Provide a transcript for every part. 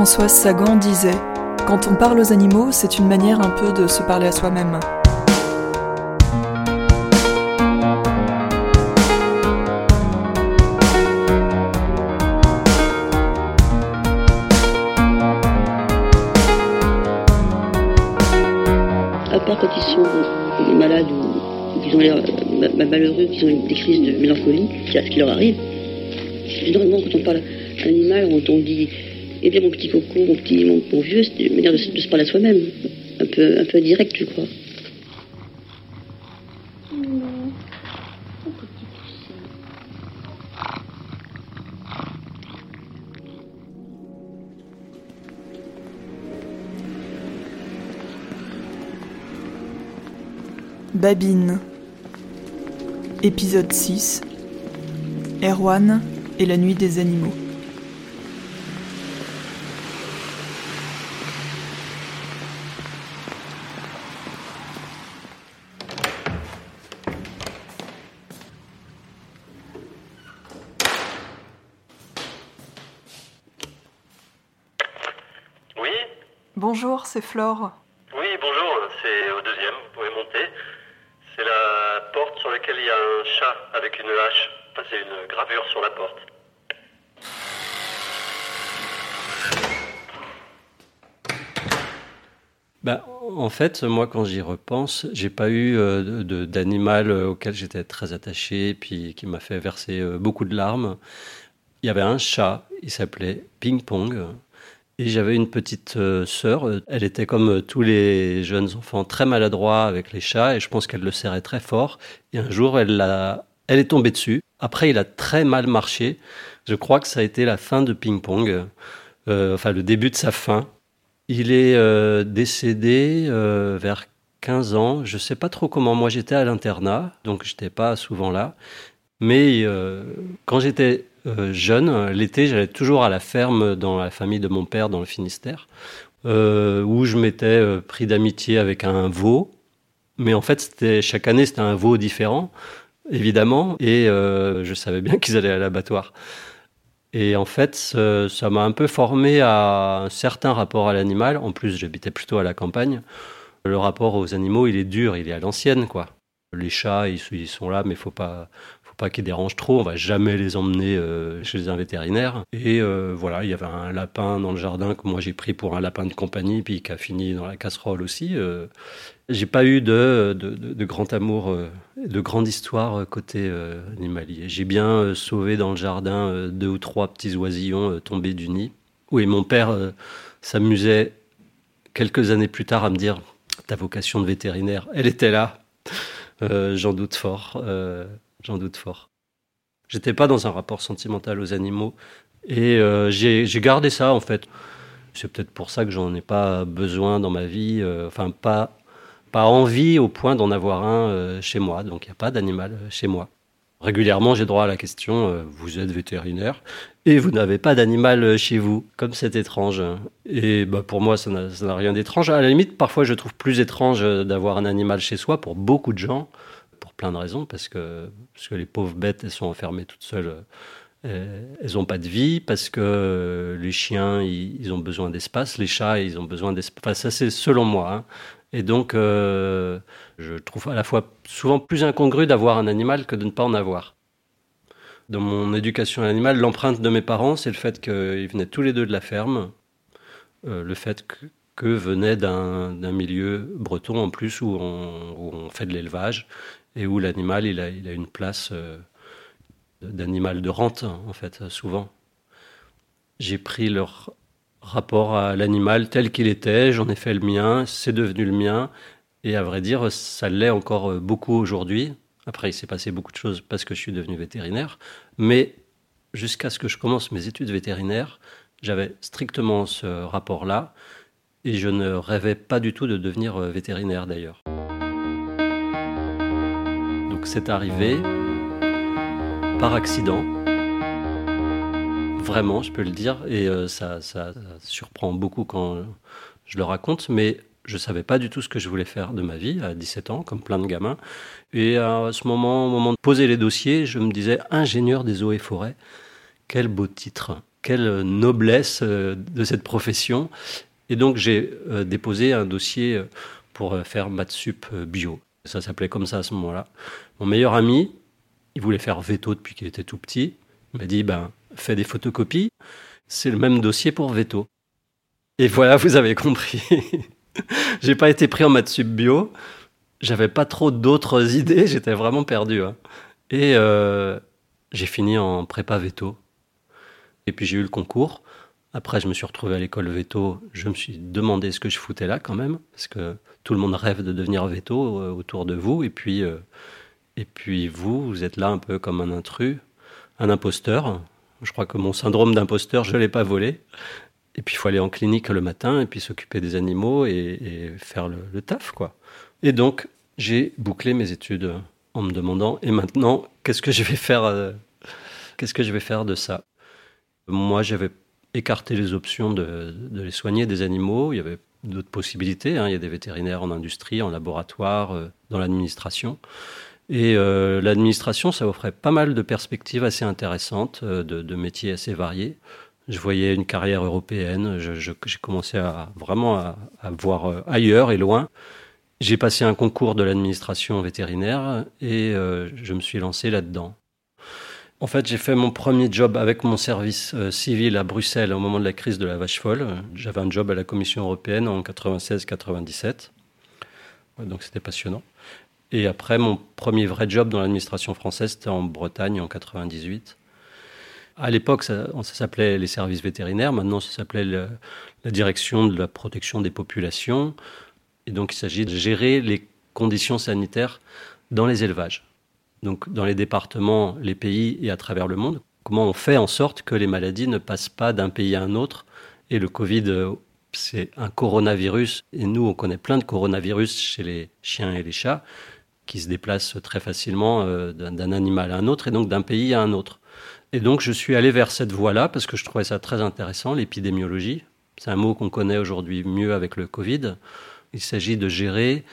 Françoise Sagan disait Quand on parle aux animaux, c'est une manière un peu de se parler à soi-même. À part quand ils sont malades ou ont l'air euh, ma- malheureux, qu'ils ont des crises de mélancolie, c'est à ce qui leur arrive. Généralement, quand on parle animal, on dit Eh bien, mon petit coco, mon petit, mon, vieux, c'est une manière de, se- de se parler à soi-même. Un peu, un peu direct, je crois. Babine. Épisode 6. Erwan et la nuit des animaux. Bonjour, c'est Flore. oui, bonjour, c'est au deuxième, vous pouvez monter. C'est la porte sur laquelle il y a un chat avec une hache. Enfin, c'est une gravure sur la porte. Bah, en fait, moi, quand j'y repense, j'ai pas eu euh, d'animal euh, auquel j'étais très attaché, puis qui m'a fait verser euh, beaucoup de larmes. Il y avait un chat, il s'appelait Ping Pong, et j'avais une petite euh, sœur. Elle était comme euh, tous les jeunes enfants, très maladroit avec les chats, et je pense qu'elle le serrait très fort. Et un jour, elle est tombée dessus. Après, il a très mal marché. Je crois que ça a été la fin de Ping Pong, euh, enfin le début de sa fin. Il est euh, décédé vers 15 ans. Je sais pas trop comment. Moi, j'étais à l'internat, donc j'étais pas souvent là. Mais quand j'étais euh, jeune, l'été, j'allais toujours à la ferme dans la famille de mon père dans le Finistère, euh, où je m'étais euh, pris d'amitié avec un veau. Mais en fait, chaque année, c'était un veau différent, évidemment, et je savais bien qu'ils allaient à l'abattoir. Et en fait, ça m'a un peu formé à un certain rapport à l'animal. En plus, j'habitais plutôt à la campagne. Le rapport aux animaux, il est dur, il est à l'ancienne, quoi. Les chats, ils, sont là, mais faut pas, pas qu'ils dérangent trop. On va jamais les emmener euh, chez un vétérinaire. Et euh, voilà, il y avait un lapin dans le jardin que moi j'ai pris pour un lapin de compagnie, puis qui a fini dans la casserole aussi. Euh, j'ai pas eu de, de, grand amour, euh, de grande histoire côté animalier. J'ai bien sauvé dans le jardin deux ou trois petits oisillons tombés du nid. Oui, mon père s'amusait quelques années plus tard à me dire ta vocation de vétérinaire, elle était là. J'en doute fort. J'en doute fort. J'étais pas dans un rapport sentimental aux animaux et euh, j'ai gardé ça en fait. C'est peut-être pour ça que j'en ai pas besoin dans ma vie. euh, enfin, pas pas envie au point d'en avoir un euh, chez moi. Donc, il n'y a pas d'animal chez moi. Régulièrement, j'ai droit à la question vous êtes vétérinaire et vous n'avez pas d'animal chez vous, comme c'est étrange. Et bah, pour moi, ça n'a rien d'étrange. À la limite, parfois, je trouve plus étrange d'avoir un animal chez soi pour beaucoup de gens, plein de raisons, parce que, parce que les pauvres bêtes, elles sont enfermées toutes seules. euh, Elles n'ont pas de vie parce que les chiens, ils, ont besoin d'espace, les chats, ils ont besoin d'espace. Enfin, ça, c'est selon moi. hein. Et donc, euh, je trouve à la fois souvent plus incongru d'avoir un animal que de ne pas en avoir. Dans mon éducation à l'animal, l'empreinte de mes parents, c'est le fait qu'ils venaient tous les deux de la ferme, euh, le fait que, que venaient d'un milieu breton en plus où on, où on fait de l'élevage et où l'animal il a, a une place euh, d'animal de rente en fait souvent. J'ai pris leur rapport à l'animal tel qu'il était, j'en ai fait le mien, c'est devenu le mien et à vrai dire ça l'est encore euh, beaucoup aujourd'hui. Après il s'est passé beaucoup de choses parce que je suis devenu vétérinaire, mais jusqu'à ce que je commence mes études vétérinaires, j'avais strictement ce rapport-là et je ne rêvais pas du tout de devenir euh, vétérinaire d'ailleurs. Donc c'est arrivé par accident, vraiment, je peux le dire, et euh, ça, surprend beaucoup quand je le raconte, mais je savais pas du tout ce que je voulais faire de ma vie à 17 ans, comme plein de gamins. Et à ce moment, au moment de poser les dossiers, je me disais ingénieur des eaux et forêts. Quel beau titre. quelle noblesse de cette profession. Et donc j'ai déposé un dossier pour faire maths sup bio. Ça s'appelait comme ça à ce moment-là. Mon meilleur ami, il voulait faire veto depuis qu'il était tout petit. Il m'a dit, ben, fais des photocopies. C'est le même dossier pour veto. Et voilà, vous avez compris. J'ai pas été pris en maths sub bio. J'avais pas trop d'autres idées. J'étais vraiment perdu. Hein. Et euh, j'ai fini en prépa veto. Et puis j'ai eu le concours. Après, je me suis retrouvé à l'école veto. Je me suis demandé ce que je foutais là quand même, parce que tout le monde rêve de devenir veto euh, autour de vous. Et puis, euh, et puis vous, vous êtes là un peu comme un intrus, un imposteur. Je crois que mon syndrome d'imposteur, je ne l'ai pas volé. Et puis il faut aller en clinique le matin et puis s'occuper des animaux et, faire le, taf, quoi. Et donc j'ai bouclé mes études en me demandant et maintenant qu'est-ce que je vais faire euh, Qu'est-ce que je vais faire de ça? Moi, j'avais écarté les options de, les soigner des animaux. Il y avait d'autres possibilités. Hein. Il y a des vétérinaires en industrie, en laboratoire, euh, dans l'administration. Et euh, l'administration, ça offrait pas mal de perspectives assez intéressantes, de, de métiers assez variés je voyais une carrière européenne. J'ai commencé à vraiment à, voir euh, ailleurs et loin. J'ai passé un concours de l'administration vétérinaire et euh, je me suis lancé là-dedans. En fait, j'ai fait mon premier job avec mon service euh, civil à Bruxelles au moment de la crise de la vache folle. J'avais un job à la Commission européenne en 96-97. donc c'était passionnant. Et après, mon premier vrai job dans l'administration française, c'était en Bretagne en 98. À l'époque, ça, s'appelait les services vétérinaires. Maintenant, ça s'appelait la direction de la protection des populations. Et donc, il s'agit de gérer les conditions sanitaires dans les élevages. Donc, dans les départements, les pays et à travers le monde. Comment on fait en sorte que les maladies ne passent pas d'un pays à un autre Et le Covid, c'est un coronavirus. Et nous, on connaît plein de coronavirus chez les chiens et les chats qui se déplacent très facilement euh, d'un animal à un autre et donc d'un pays à un autre. Et donc, je suis allé vers cette voie-là parce que je trouvais ça très intéressant, l'épidémiologie. C'est un mot qu'on connaît aujourd'hui mieux avec le Covid. Il s'agit de gérer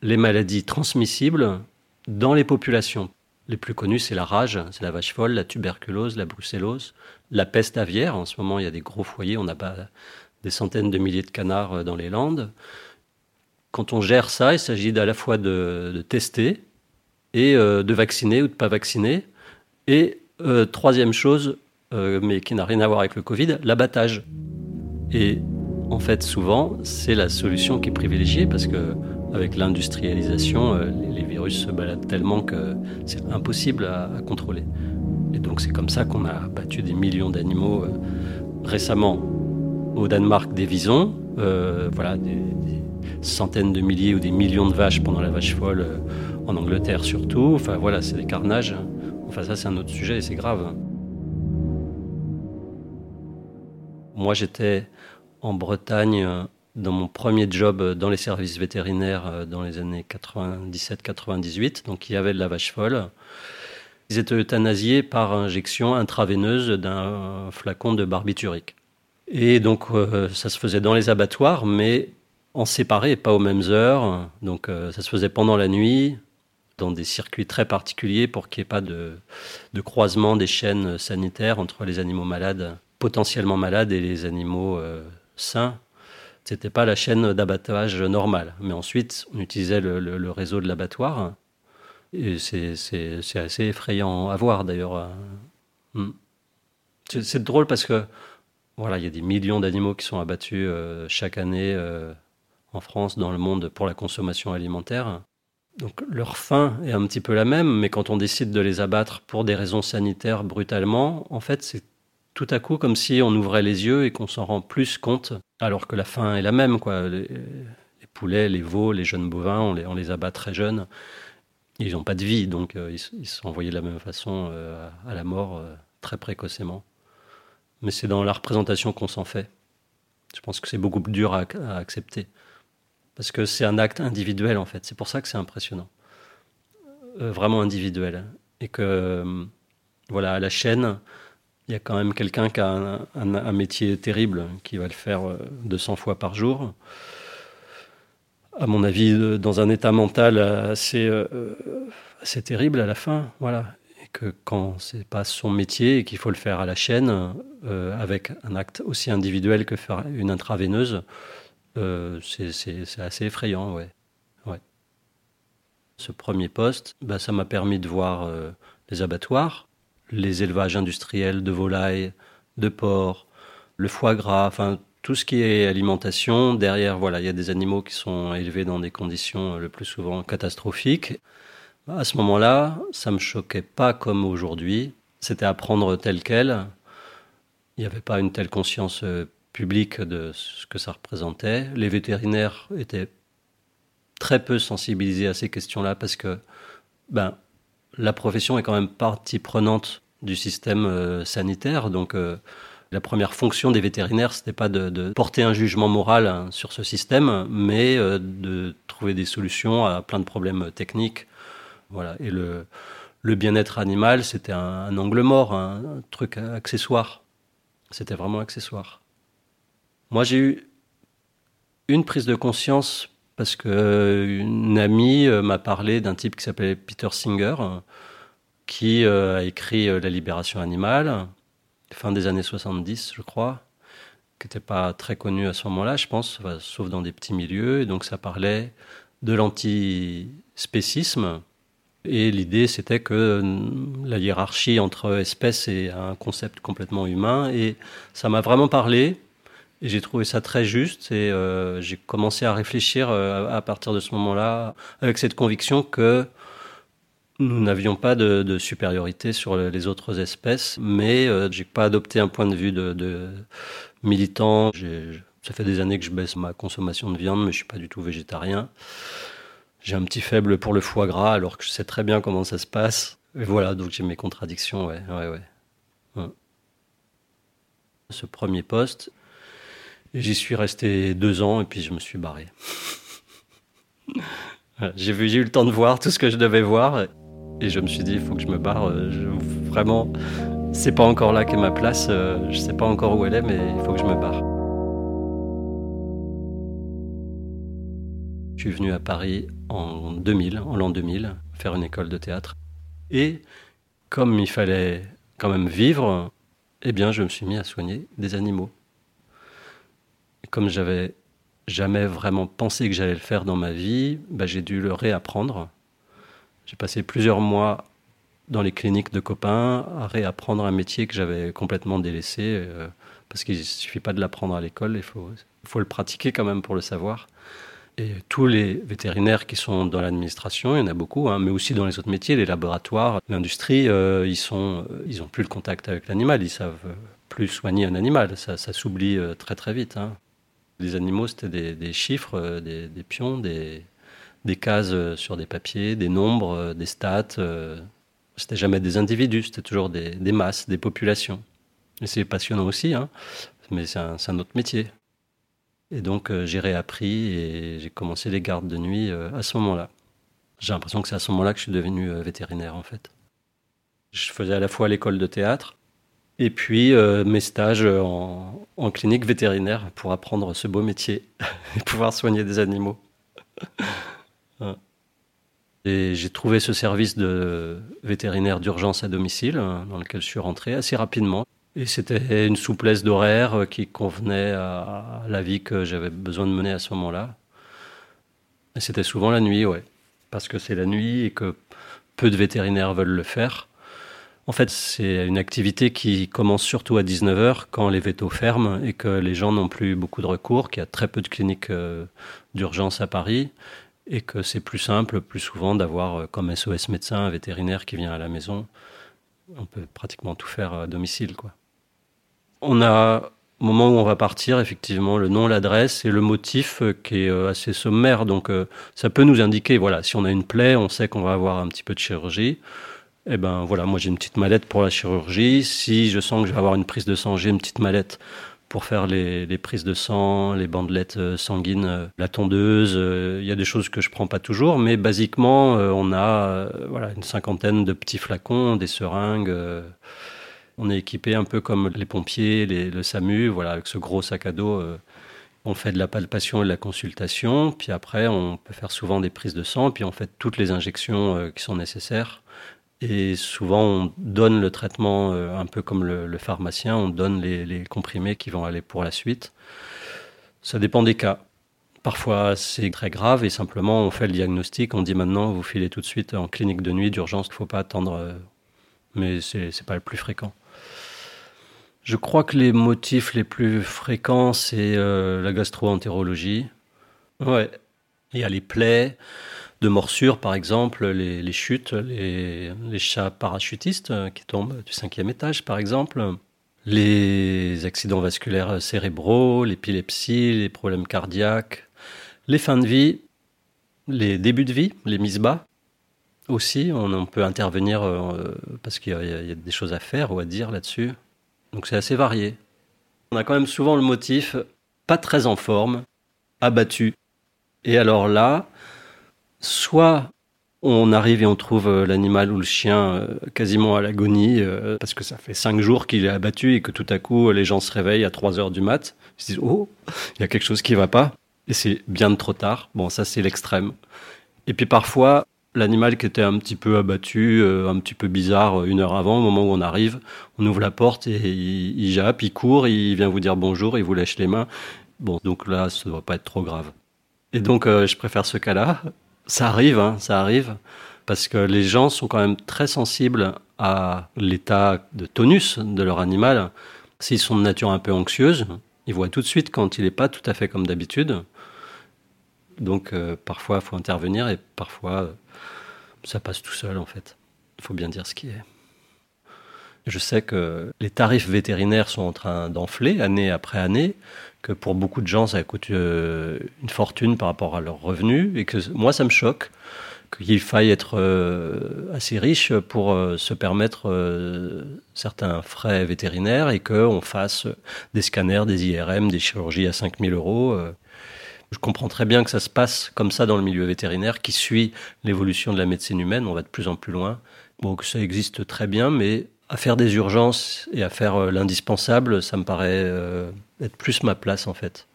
les maladies transmissibles dans les populations. Les plus connues, c'est la rage, c'est la vache folle, la tuberculose, la brucellose, la peste aviaire. En ce moment, il y a des gros foyers, on n'a pas des centaines de milliers de canards euh, dans les Landes. Quand on gère ça, il s'agit à la fois de, tester et euh, de vacciner ou de pas vacciner, et euh, troisième chose, mais qui n'a rien à voir avec le Covid, l'abattage. Et en fait, souvent, c'est la solution qui est privilégiée parce que avec l'industrialisation, euh, les, virus se baladent tellement que c'est impossible à, contrôler. Et donc, c'est comme ça qu'on a battu des millions d'animaux récemment au Danemark des visons, voilà, des, des, centaines de milliers ou des millions de vaches pendant la vache folle en Angleterre surtout. Enfin, voilà, c'est des carnages. Enfin, ça, c'est un autre sujet et c'est grave. Moi, j'étais en Bretagne euh, dans mon premier job euh, dans les services vétérinaires euh, dans les années 97-98. Donc, il y avait de la vache folle. Ils étaient euthanasiés par injection intraveineuse d'un flacon de barbiturique. Et donc, ça se faisait dans les abattoirs, mais en séparé, pas aux mêmes heures. Donc, ça se faisait pendant la nuit, dans des circuits très particuliers pour qu'il n'y ait pas de, croisement des chaînes sanitaires entre les animaux malades, potentiellement malades, et les animaux euh, sains. Ce n'était pas la chaîne d'abattage normale. Mais ensuite, on utilisait le, réseau de l'abattoir. Et c'est assez effrayant à voir d'ailleurs. Hmm. C'est drôle parce que voilà, il y a des millions d'animaux qui sont abattus euh, chaque année euh, en France, dans le monde, pour la consommation alimentaire. Donc leur fin est un petit peu la même, mais quand on décide de les abattre pour des raisons sanitaires brutalement, en fait, c'est tout à coup comme si on ouvrait les yeux et qu'on s'en rend plus compte, alors que la fin est la même. Quoi. Les, poulets, les veaux, les jeunes bovins, on les, abat très jeunes. Ils n'ont pas de vie, donc euh, ils, sont envoyés de la même façon euh, à la mort euh, très précocement. Mais c'est dans la représentation qu'on s'en fait. Je pense que c'est beaucoup plus dur à accepter parce que c'est un acte individuel en fait. C'est pour ça que c'est impressionnant, vraiment individuel, et que voilà à la chaîne, il y a quand même quelqu'un qui a un, métier terrible, qui va le faire 200 euh, fois par jour. À mon avis, dans un état mental assez, assez terrible à la fin, voilà, et que quand c'est pas son métier et qu'il faut le faire à la chaîne, euh, avec un acte aussi individuel que faire une intraveineuse, euh, c'est assez effrayant, ouais. ouais. Ce premier poste, bah, ça m'a permis de voir euh, les abattoirs, les élevages industriels de volailles, de porcs, le foie gras, enfin tout ce qui est alimentation. Derrière, voilà, il y a des animaux qui sont élevés dans des conditions le plus souvent catastrophiques. À ce moment-là, ça me choquait pas comme aujourd'hui. C'était à prendre tel quel. Il n'y avait pas une telle conscience euh, publique de ce que ça représentait. Les vétérinaires étaient très peu sensibilisés à ces questions-là parce que ben, la profession est quand même partie prenante du système euh, sanitaire. Donc, euh, la première fonction des vétérinaires, ce n'était pas de, porter un jugement moral hein, sur ce système, mais de trouver des solutions à plein de problèmes techniques voilà. Et le, le bien-être animal, c'était un, angle mort, un, truc accessoire. C'était vraiment accessoire. Moi, j'ai eu une prise de conscience parce qu'une amie euh, m'a parlé d'un type qui s'appelait Peter Singer, qui euh, a écrit euh, La libération animale, fin des années 70, je crois, qui n'était pas très connu à ce moment-là, je pense, sauf dans des petits milieux. Et donc, ça parlait de l'antispécisme et l'idée, c'était que euh, la hiérarchie entre espèces est un concept complètement humain. Et ça m'a vraiment parlé. J'ai trouvé ça très juste. Et euh, j'ai commencé à réfléchir euh, à partir de ce moment-là, avec cette conviction que nous n'avions pas de, supériorité sur les autres espèces. Mais je j'ai pas adopté un point de vue de, militant. Ça fait des années que je baisse ma consommation de viande, mais je suis pas du tout végétarien. J'ai un petit faible pour le foie gras, alors que je sais très bien comment ça se passe. Et voilà, donc j'ai mes contradictions, ouais, ouais, ouais. Ce premier poste, j'y suis resté deux ans et puis je me suis barré. j'ai vu, j'ai eu le temps de voir tout ce que je devais voir et je me suis dit, il faut que je me barre. Je, vraiment, c'est pas encore là qu'est ma place. Euh, je sais pas encore où elle est, mais il faut que je me barre. Je suis venu à Paris en 2000, en l'an 2000, faire une école de théâtre. Et comme il fallait quand même vivre, eh bien, je me suis mis à soigner des animaux. Comme j'avais jamais vraiment pensé que j'allais le faire dans ma vie, bah, j'ai dû le réapprendre. J'ai passé plusieurs mois dans les cliniques de copains à réapprendre un métier que j'avais complètement délaissé, euh, parce qu'il ne suffit pas de l'apprendre à l'école, il faut, le pratiquer quand même pour le savoir. Et tous les vétérinaires qui sont dans l'administration, il y en a beaucoup, hein, mais aussi dans les autres métiers, les laboratoires, l'industrie, euh, ils sont, euh, ils ont plus le contact avec l'animal, ils savent plus soigner un animal, ça, s'oublie euh, très très vite. Hein. Les animaux, c'était des, chiffres, des, pions, des, cases sur des papiers, des nombres, des stats. c'était jamais des individus, c'était toujours des, masses, des populations. Et c'est passionnant aussi, hein, mais c'est un, un autre métier. Et donc euh, j'ai réappris et j'ai commencé les gardes de nuit euh, à ce moment-là. J'ai l'impression que c'est à ce moment-là que je suis devenu euh, vétérinaire en fait. Je faisais à la fois l'école de théâtre et puis mes stages en, en, clinique vétérinaire pour apprendre ce beau métier et pouvoir soigner des animaux. et j'ai trouvé ce service de vétérinaire d'urgence à domicile hein, dans lequel je suis rentré assez rapidement. Et c'était une souplesse d'horaire qui convenait à la vie que j'avais besoin de mener à ce moment-là. C'était souvent la nuit, ouais. Parce que c'est la nuit et que peu de vétérinaires veulent le faire. En fait, c'est une activité qui commence surtout à 19h quand les vétos ferment et que les gens n'ont plus beaucoup de recours, qu'il y a très peu de cliniques euh, d'urgence à Paris et que c'est plus simple, plus souvent, d'avoir euh, comme SOS médecin un vétérinaire qui vient à la maison. On peut pratiquement tout faire à domicile, quoi. On a, au moment où on va partir, effectivement, le nom, l'adresse et le motif euh, qui est assez sommaire. Donc, ça peut nous indiquer, voilà, si on a une plaie, on sait qu'on va avoir un petit peu de chirurgie. Eh ben voilà, moi j'ai une petite mallette pour la chirurgie. Si je sens que je vais avoir une prise de sang, j'ai une petite mallette pour faire les, prises de sang, les bandelettes sanguines, la tondeuse. Il y a des choses que je prends pas toujours, mais basiquement, on a voilà une cinquantaine de petits flacons, des seringues. On est équipé un peu comme les pompiers, le SAMU, voilà, avec ce gros sac à dos. Euh, on fait de la palpation et de la consultation, puis après on peut faire souvent des prises de sang, puis on fait toutes les injections euh, qui sont nécessaires. Et souvent, on donne le traitement un peu comme le, pharmacien, on donne les, comprimés qui vont aller pour la suite. Ça dépend des cas. Parfois, c'est très grave et simplement, on fait le diagnostic, on dit maintenant, vous filez tout de suite en clinique de nuit d'urgence, il ne faut pas attendre, mais ce n'est pas le plus fréquent. Je crois que les motifs les plus fréquents, c'est euh, la gastro-entérologie. Ouais. Il y a les plaies de morsures, par exemple, les, chutes, les, chats parachutistes euh, qui tombent du cinquième étage, par exemple, les accidents vasculaires cérébraux, l'épilepsie, les problèmes cardiaques, les fins de vie, les débuts de vie, les mises bas. Aussi, on, peut intervenir euh, parce qu'il y, a des choses à faire ou à dire là-dessus. Donc c'est assez varié. On a quand même souvent le motif pas très en forme, abattu. Et alors là, soit on arrive et on trouve euh, l'animal ou le chien euh, quasiment à l'agonie, euh, parce que ça fait cinq jours qu'il est abattu et que tout à coup les gens se réveillent à 3 heures du mat, ils se disent Oh, il y a quelque chose qui va pas, et c'est bien trop tard. Bon, ça c'est l'extrême. Et puis parfois, l'animal qui était un petit peu abattu, un petit peu bizarre une heure avant, au moment où on arrive, on ouvre la porte et il, il jappe, il court, il vient vous dire bonjour, il vous lèche les mains. Bon, donc là, ça ne doit pas être trop grave. Et donc, je préfère ce cas-là. Ça arrive, hein, ça arrive, parce que les gens sont quand même très sensibles à l'état de tonus de leur animal. S'ils sont de nature un peu anxieuse, ils voient tout de suite quand il n'est pas tout à fait comme d'habitude. Donc, parfois, il faut intervenir et parfois, ça passe tout seul en fait. Il faut bien dire ce qui est. Je sais que les tarifs vétérinaires sont en train d'enfler année après année, que pour beaucoup de gens ça coûte euh, une fortune par rapport à leurs revenus, et que moi ça me choque qu'il faille être euh, assez riche pour euh, se permettre certains frais vétérinaires et qu'on fasse des scanners, des IRM, des chirurgies à 5000 euros. Je comprends très bien que ça se passe comme ça dans le milieu vétérinaire, qui suit l'évolution de la médecine humaine. On va de plus en plus loin. Bon, que ça existe très bien, mais à faire des urgences et à faire l'indispensable, ça me paraît être plus ma place en fait.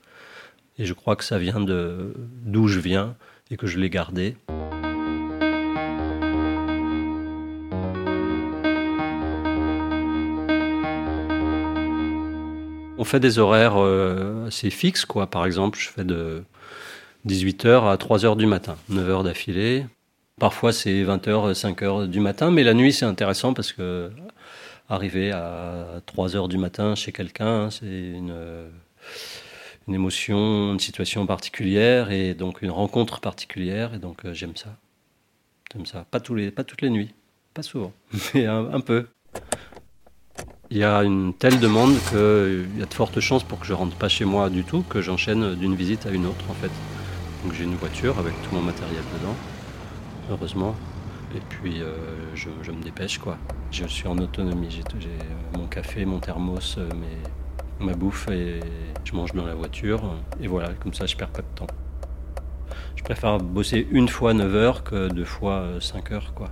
Et je crois que ça vient de d'où je viens et que je l'ai gardé. On fait des horaires euh, assez fixes, quoi. Par exemple, je fais de 18h à 3h du matin, 9 h d'affilée. Parfois, c'est 20h, 5h du matin, mais la nuit, c'est intéressant parce que arriver à 3h du matin chez quelqu'un, c'est une, une émotion, une situation particulière et donc une rencontre particulière. Et donc, euh, j'aime ça. J'aime ça. Pas, tous les, pas toutes les nuits, pas souvent, mais un peu il y a une telle demande qu'il y a de fortes chances pour que je rentre pas chez moi du tout, que j'enchaîne d'une visite à une autre en fait. Donc j'ai une voiture avec tout mon matériel dedans, heureusement. Et puis euh, je, me dépêche quoi. Je suis en autonomie, j'ai euh, mon café, mon thermos, euh, ma bouffe et je mange dans la voiture. Et voilà, comme ça je perds pas de temps. Je préfère bosser une fois 9 heures que deux fois 5 heures quoi.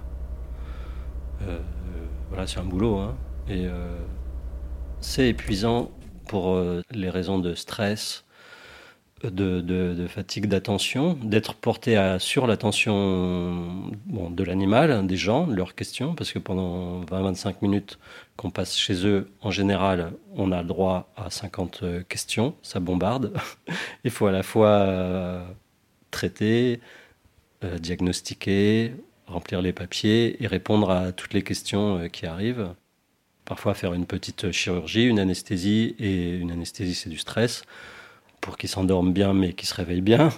voilà, c'est un boulot. Hein. Et c'est épuisant pour les raisons de stress, de, fatigue d'attention, d'être porté à, sur l'attention de l'animal, des gens, leurs questions, parce que pendant 20-25 minutes qu'on passe chez eux, en général, on a le droit à 50 euh, questions, ça bombarde. Il faut à la fois traiter, diagnostiquer, remplir les papiers et répondre à toutes les questions qui arrivent parfois faire une petite chirurgie, une anesthésie, et une anesthésie c'est du stress, pour qu'ils s'endorment bien mais qu'ils se réveillent bien.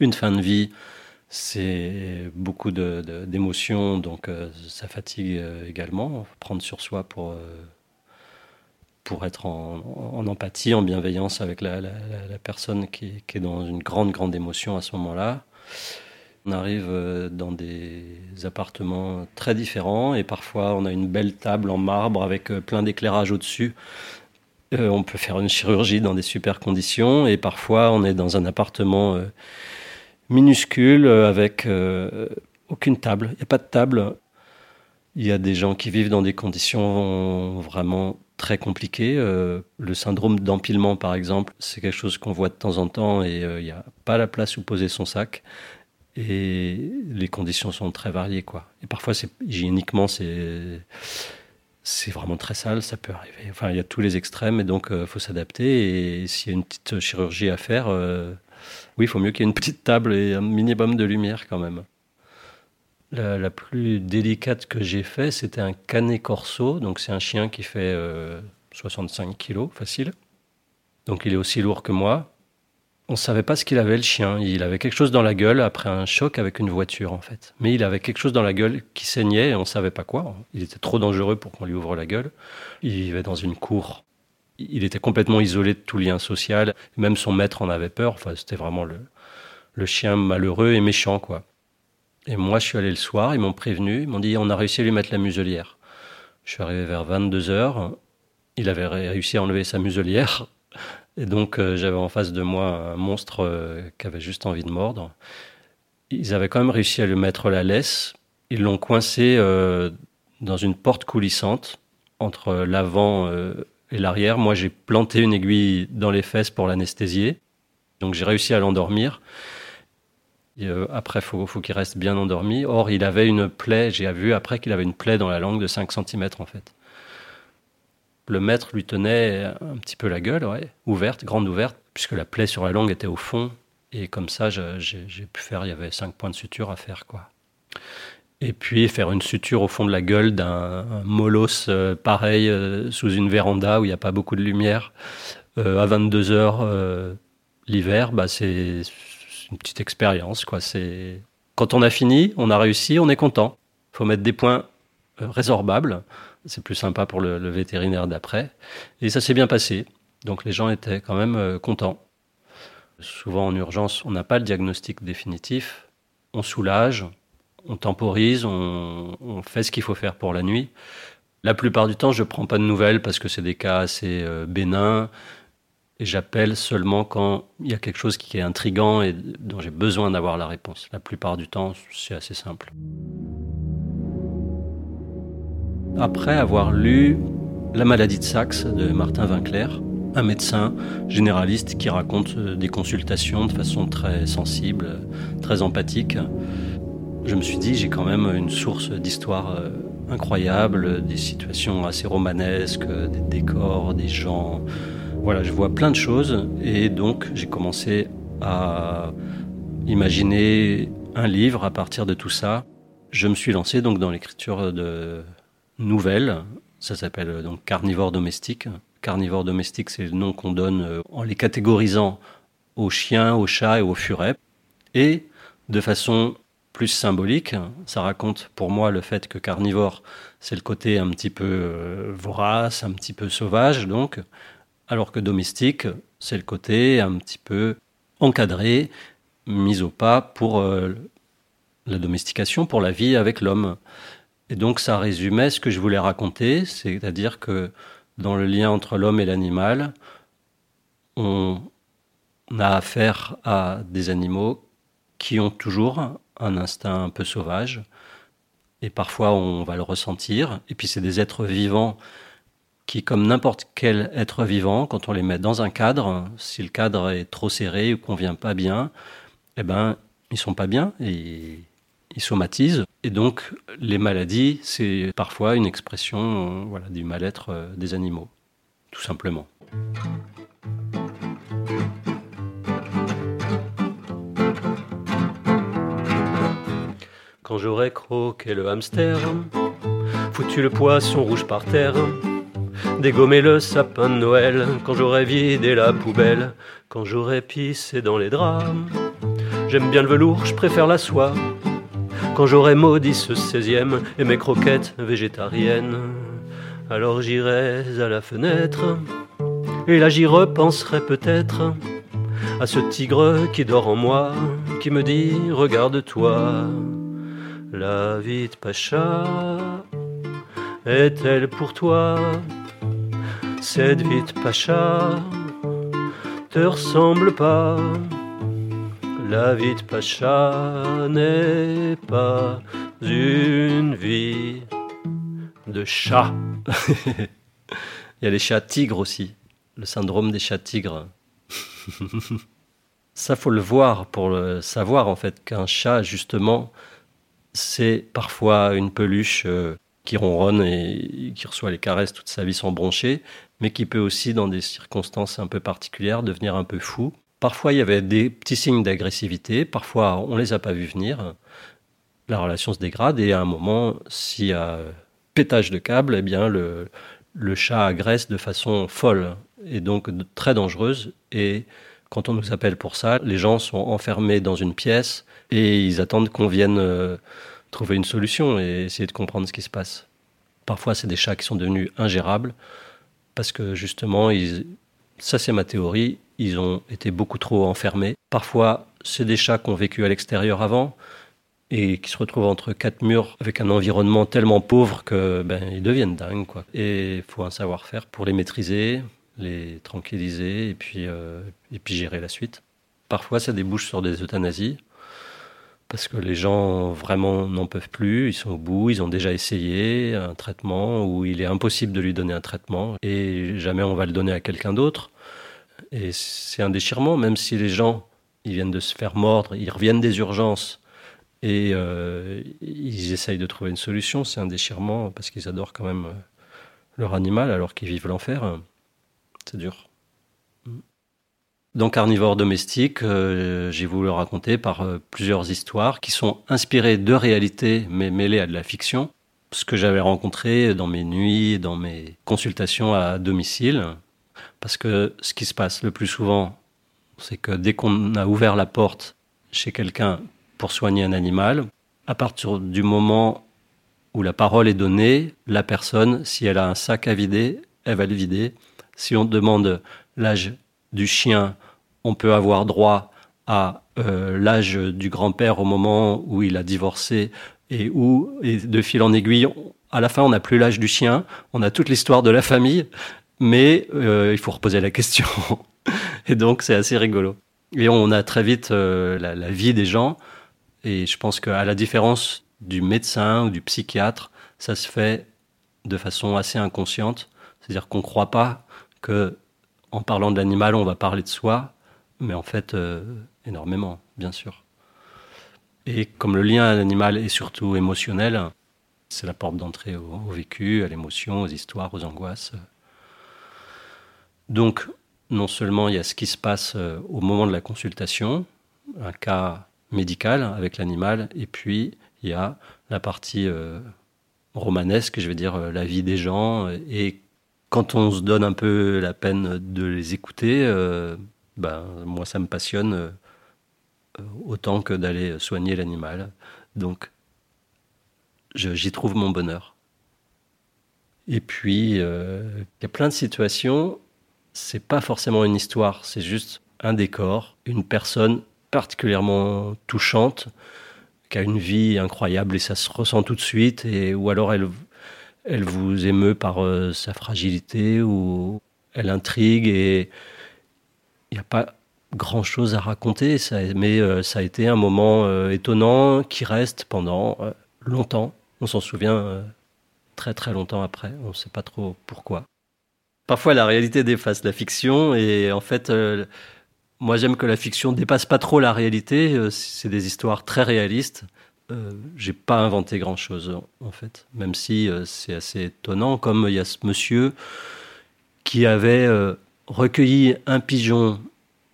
Une fin de vie, c'est beaucoup d'émotions, donc euh, ça fatigue euh, également. Prendre sur soi pour, euh, pour être en, empathie, en bienveillance avec la, personne qui, qui, est dans une grande, grande émotion à ce moment-là. On arrive dans des appartements très différents et parfois on a une belle table en marbre avec plein d'éclairage au-dessus. Euh, on peut faire une chirurgie dans des super conditions et parfois on est dans un appartement minuscule avec aucune table. Il n'y a pas de table. Il y a des gens qui vivent dans des conditions vraiment très compliquées. le syndrome d'empilement, par exemple, c'est quelque chose qu'on voit de temps en temps et il n'y a pas la place où poser son sac. Et les conditions sont très variées, quoi. Et parfois, hygiéniquement, c'est, c'est vraiment très sale, ça peut arriver. Enfin, il y a tous les extrêmes, et donc il faut s'adapter. Et s'il y a une petite chirurgie à faire, oui, il faut mieux qu'il y ait une petite table et un minimum de lumière quand même. La, plus délicate que j'ai fait, c'était un canet corso. Donc c'est un chien qui fait 65 euh, kilos, facile. Donc il est aussi lourd que moi. On ne savait pas ce qu'il avait le chien. Il avait quelque chose dans la gueule après un choc avec une voiture en fait. Mais il avait quelque chose dans la gueule qui saignait et on ne savait pas quoi. Il était trop dangereux pour qu'on lui ouvre la gueule. Il vivait dans une cour. Il était complètement isolé de tout lien social. Même son maître en avait peur. Enfin, c'était vraiment le, le chien malheureux et méchant quoi. Et moi, je suis allé le soir, ils m'ont prévenu, ils m'ont dit on a réussi à lui mettre la muselière. Je suis arrivé vers 22 heures, il avait réussi à enlever sa muselière, et donc euh, j'avais en face de moi un monstre euh, qui avait juste envie de mordre. Ils avaient quand même réussi à lui mettre la laisse, ils l'ont coincé euh, dans une porte coulissante entre l'avant et l'arrière. Moi, j'ai planté une aiguille dans les fesses pour l'anesthésier, donc j'ai réussi à l'endormir. Euh, après, faut, faut qu'il reste bien endormi. Or, il avait une plaie, j'ai vu après qu'il avait une plaie dans la langue de 5 cm en fait. Le maître lui tenait un petit peu la gueule, ouverte, grande ouverte, puisque la plaie sur la langue était au fond. Et comme ça, j'ai pu faire, il y avait 5 points de suture à faire. quoi. Et puis faire une suture au fond de la gueule d'un molosse euh, pareil euh, sous une véranda où il n'y a pas beaucoup de lumière à 22 heures l'hiver, bah c'est une petite expérience. Quoi. C'est... Quand on a fini, on a réussi, on est content. Faut mettre des points euh, résorbables. C'est plus sympa pour le, vétérinaire d'après. Et ça s'est bien passé. Donc les gens étaient quand même euh, contents. Souvent en urgence, on n'a pas le diagnostic définitif. On soulage, on temporise, on, on fait ce qu'il faut faire pour la nuit. La plupart du temps, je ne prends pas de nouvelles parce que c'est des cas assez euh, bénins. Et j'appelle seulement quand il y a quelque chose qui est intrigant et dont j'ai besoin d'avoir la réponse. La plupart du temps, c'est assez simple. Après avoir lu La maladie de Saxe de Martin Winkler, un médecin généraliste qui raconte des consultations de façon très sensible, très empathique, je me suis dit j'ai quand même une source d'histoire euh, incroyable, des situations assez romanesques, des décors, des gens voilà, je vois plein de choses et donc j'ai commencé à imaginer un livre à partir de tout ça. Je me suis lancé donc dans l'écriture de nouvelles. Ça s'appelle donc Carnivore domestique. Carnivore domestique, c'est le nom qu'on donne euh, en les catégorisant aux chiens, aux chats et aux furets. Et de façon plus symbolique, ça raconte pour moi le fait que carnivore, c'est le côté un petit peu euh, vorace, un petit peu sauvage, donc alors que domestique, c'est le côté un petit peu encadré, mis au pas pour euh, la domestication, pour la vie avec l'homme. Et donc ça résumait ce que je voulais raconter, c'est-à-dire que dans le lien entre l'homme et l'animal, on a affaire à des animaux qui ont toujours un instinct un peu sauvage, et parfois on va le ressentir, et puis c'est des êtres vivants qui, comme n'importe quel être vivant, quand on les met dans un cadre, si le cadre est trop serré ou convient pas bien, eh ben, ils sont pas bien et ils somatisent. Et donc, les maladies, c'est parfois une expression voilà, du mal-être euh, des animaux, tout simplement. Quand j'aurais croqué le hamster, foutu le poisson rouge par terre, dégommer le sapin de Noël, quand j'aurai vidé la poubelle, quand j'aurai pissé dans les draps. J'aime bien le velours, je préfère la soie. Quand j'aurai maudit ce 16e et mes croquettes végétariennes, alors j'irai à la fenêtre, et là j'y repenserai peut-être à ce tigre qui dort en moi, qui me dit Regarde-toi, la vie de Pacha est-elle pour toi? Cette vie de Pacha te ressemble pas. La vie de Pacha n'est pas une vie de chat. Il y a les chats tigres aussi, le syndrome des chats tigres. Ça, faut le voir pour le savoir en fait qu'un chat, justement, c'est parfois une peluche euh, qui ronronne et qui reçoit les caresses toute sa vie sans broncher, mais qui peut aussi, dans des circonstances un peu particulières, devenir un peu fou. Parfois, il y avait des petits signes d'agressivité, parfois, on les a pas vus venir. La relation se dégrade et à un moment, s'il y a pétage de câble, eh bien, le, le chat agresse de façon folle et donc très dangereuse. Et quand on nous appelle pour ça, les gens sont enfermés dans une pièce et ils attendent qu'on vienne euh, trouver une solution et essayer de comprendre ce qui se passe. Parfois, c'est des chats qui sont devenus ingérables parce que justement, ils, ça c'est ma théorie, ils ont été beaucoup trop enfermés. Parfois, c'est des chats qui ont vécu à l'extérieur avant et qui se retrouvent entre quatre murs avec un environnement tellement pauvre que ben ils deviennent dingues quoi. Et il faut un savoir-faire pour les maîtriser, les tranquilliser et puis euh, et puis gérer la suite. Parfois, ça débouche sur des euthanasies parce que les gens vraiment n'en peuvent plus, ils sont au bout, ils ont déjà essayé un traitement où il est impossible de lui donner un traitement et jamais on va le donner à quelqu'un d'autre. Et c'est un déchirement, même si les gens ils viennent de se faire mordre, ils reviennent des urgences et euh, ils essayent de trouver une solution. C'est un déchirement parce qu'ils adorent quand même euh, leur animal alors qu'ils vivent l'enfer. C'est dur. Donc carnivore domestique, euh, j'ai voulu le raconter par euh, plusieurs histoires qui sont inspirées de réalités mais mêlées à de la fiction. Ce que j'avais rencontré dans mes nuits, dans mes consultations à domicile. Parce que ce qui se passe le plus souvent, c'est que dès qu'on a ouvert la porte chez quelqu'un pour soigner un animal, à partir du moment où la parole est donnée, la personne, si elle a un sac à vider, elle va le vider. Si on demande l'âge du chien, on peut avoir droit à euh, l'âge du grand-père au moment où il a divorcé et où, et de fil en aiguille, à la fin, on n'a plus l'âge du chien, on a toute l'histoire de la famille, mais euh, il faut reposer la question. et donc, c'est assez rigolo. Et on a très vite euh, la, la, vie des gens, et je pense qu'à la différence du médecin ou du psychiatre, ça se fait de façon assez inconsciente. C'est-à-dire qu'on ne croit pas que en parlant de l'animal, on va parler de soi, mais en fait, euh, énormément, bien sûr. Et comme le lien à l'animal est surtout émotionnel, c'est la porte d'entrée au, vécu, à l'émotion, aux histoires, aux angoisses. Donc, non seulement il y a ce qui se passe euh, au moment de la consultation, un cas médical avec l'animal, et puis il y a la partie euh, romanesque, je veux dire la vie des gens, et quand on se donne un peu la peine de les écouter, euh, ben, moi ça me passionne euh, autant que d'aller soigner l'animal. Donc j'y trouve mon bonheur. Et puis euh, il y a plein de situations, c'est pas forcément une histoire, c'est juste un décor, une personne particulièrement touchante qui a une vie incroyable et ça se ressent tout de suite et ou alors elle elle vous émeut par euh, sa fragilité ou elle intrigue et il n'y a pas grand chose à raconter, mais euh, ça a été un moment euh, étonnant qui reste pendant longtemps. On s'en souvient très très longtemps après, on ne sait pas trop pourquoi. Parfois la réalité dépasse la fiction et en fait, moi j'aime que la fiction dépasse pas trop la réalité, c'est des histoires très réalistes. Euh, j'ai pas inventé grand chose en fait, même si euh, c'est assez étonnant, comme il y a ce monsieur qui avait euh, recueilli un pigeon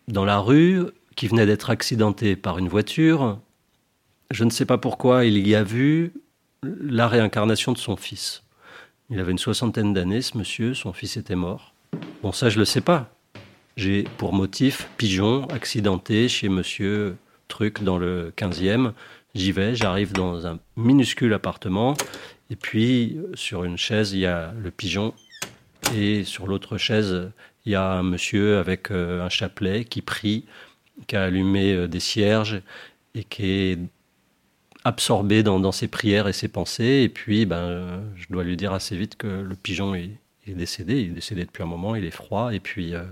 dans la rue qui venait d'être accidenté par une voiture. Je ne sais pas pourquoi il y a vu la réincarnation de son fils. Il avait une soixantaine d'années, ce monsieur, son fils était mort. Bon, ça, je le sais pas. J'ai pour motif pigeon accidenté chez monsieur Truc dans le 15e. J'y vais, j'arrive dans un minuscule appartement, et puis sur une chaise, il y a le pigeon, et sur l'autre chaise, il y a un monsieur avec euh, un chapelet qui prie, qui a allumé euh, des cierges, et qui est absorbé dans, ses prières et ses pensées. Et puis, ben, je dois lui dire assez vite que le pigeon est, décédé. Il est décédé depuis un moment, il est froid. Et puis, euh,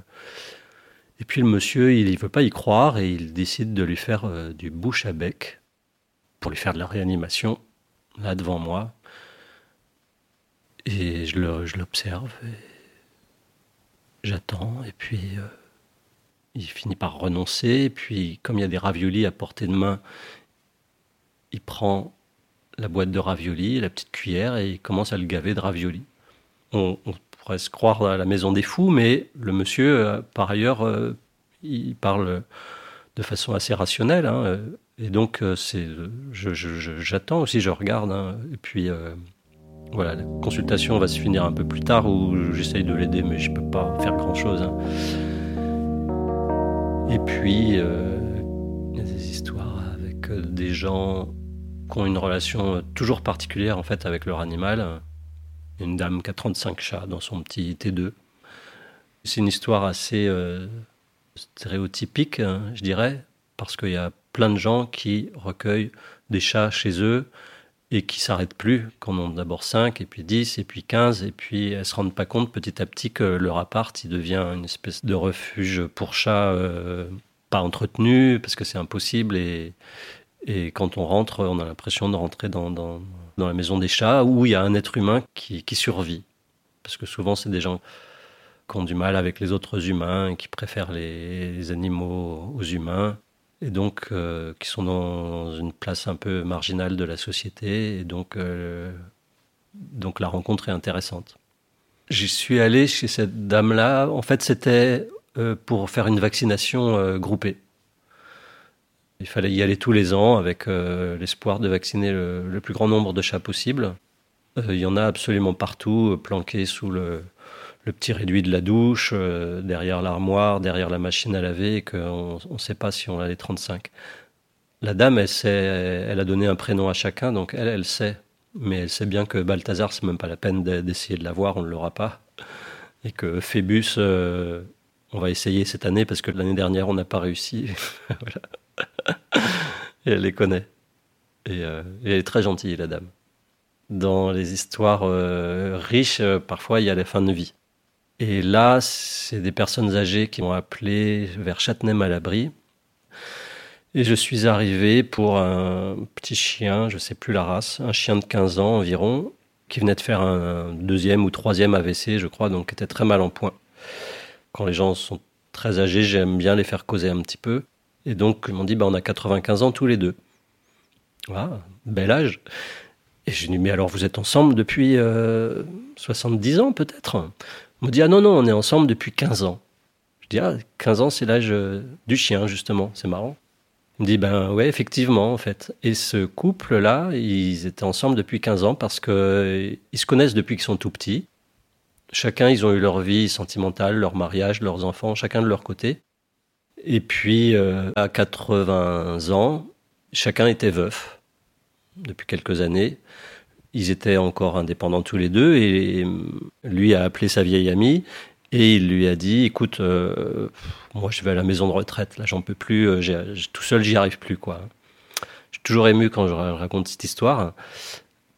et puis le monsieur, il ne veut pas y croire et il décide de lui faire euh, du bouche à bec pour lui faire de la réanimation, là devant moi. Et je l'observe, j'attends, et puis euh, il finit par renoncer. puis, comme il y a des raviolis à portée de main, il prend la boîte de raviolis, la petite cuillère, et il commence à le gaver de raviolis. On, pourrait se croire à la maison des fous, mais le monsieur, euh, par ailleurs, euh, il parle de façon assez rationnelle. Hein, et donc, euh, c'est, j'attends aussi, je regarde. Hein, et puis, voilà, la consultation va se finir un peu plus tard où j'essaye de l'aider, mais je ne peux pas faire grand-chose. Hein. Et puis, il y a des histoires avec des gens qui ont une relation toujours particulière en fait avec leur animal. Une dame qui a 35 chats dans son petit T2. C'est une histoire assez euh, stéréotypique, hein, je dirais, parce qu'il y a plein de gens qui recueillent des chats chez eux et qui s'arrêtent plus, qu'on en a d'abord 5, et puis 10, et puis 15, et puis elles se rendent pas compte petit à petit que leur appart, il devient une espèce de refuge pour chats euh, pas entretenu, parce que c'est impossible, et, et quand on rentre, on a l'impression de rentrer dans, dans, dans, la maison des chats où il y a un être humain qui, qui survit. Parce que souvent, c'est des gens qui ont du mal avec les autres humains et qui préfèrent les, animaux aux humains. Et donc, euh, qui sont dans une place un peu marginale de la société. Et donc, euh, donc la rencontre est intéressante. J'y suis allé chez cette dame-là. En fait, c'était euh, pour faire une vaccination groupée. Il fallait y aller tous les ans avec l'espoir de vacciner le, plus grand nombre de chats possible. Il y en a absolument partout, planqués sous le, petit réduit de la douche, derrière l'armoire, derrière la machine à laver, et qu'on ne sait pas si on a les 35. La dame, elle, sait, elle a donné un prénom à chacun, donc elle, elle sait. Mais elle sait bien que Balthazar, c'est même pas la peine d'essayer de l'avoir, on ne l'aura pas. Et que Phébus, on va essayer cette année parce que l'année dernière, on n'a pas réussi. et elle les connaît. Euh, et, elle est très gentille, la dame. Dans les histoires euh, riches, euh, parfois, il y a la fin de vie. Et là, c'est des personnes âgées qui m'ont appelé vers Châtenay-Malabry. Et je suis arrivé pour un petit chien, je ne sais plus la race, un chien de 15 ans environ, qui venait de faire un deuxième ou troisième AVC, je crois, donc était très mal en point. Quand les gens sont très âgés, j'aime bien les faire causer un petit peu. Et donc, ils m'ont dit, bah, on a 95 ans tous les deux. Ah, bel âge. Et j'ai dit, mais alors vous êtes ensemble depuis 70 euh, ans peut-être? Me dit, ah non, non, on est ensemble depuis 15 ans. Je dis, ah, 15 ans, c'est l'âge euh, du chien, justement, c'est marrant. Il me dit, ben ouais, effectivement, en fait. Et ce couple-là, ils étaient ensemble depuis 15 ans parce qu'ils se connaissent depuis qu'ils sont tout petits. Chacun, ils ont eu leur vie sentimentale, leur mariage, leurs enfants, chacun de leur côté. Et puis, euh, à 80 ans, chacun était veuf depuis quelques années. Ils étaient encore indépendants tous les deux et lui a appelé sa vieille amie et il lui a dit écoute, euh, moi je vais à la maison de retraite, là j'en peux plus, euh, tout seul j'y arrive plus quoi. Je suis toujours ému quand je raconte cette histoire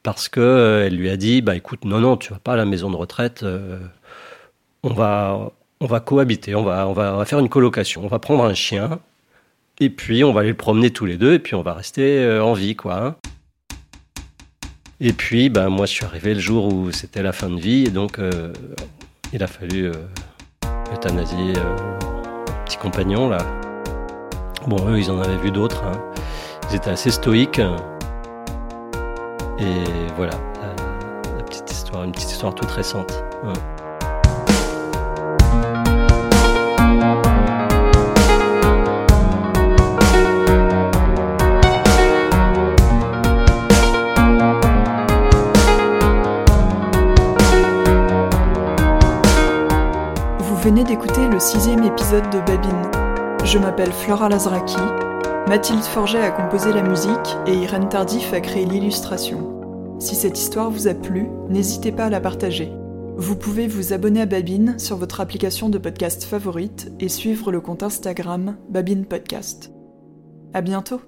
parce que elle lui a dit bah écoute non non tu vas pas à la maison de retraite, on va on va cohabiter, on va, on va, faire une colocation, on va prendre un chien, et puis on va aller le promener tous les deux, et puis on va rester euh, en vie, quoi. Hein. Et puis, ben, moi, je suis arrivé le jour où c'était la fin de vie, et donc euh, il a fallu euh, euthanasier petit compagnon, là. Bon, eux, ils en avaient vu d'autres. Hein. Ils étaient assez stoïques. Et voilà, la, petite histoire, une petite histoire toute récente. D'écouter le sixième épisode de Babine. Je m'appelle Flora Lazraki, Mathilde Forget a composé la musique et Irène Tardif a créé l'illustration. Si cette histoire vous a plu, n'hésitez pas à la partager. Vous pouvez vous abonner à Babine sur votre application de podcast favorite et suivre le compte Instagram Babine Podcast. À bientôt!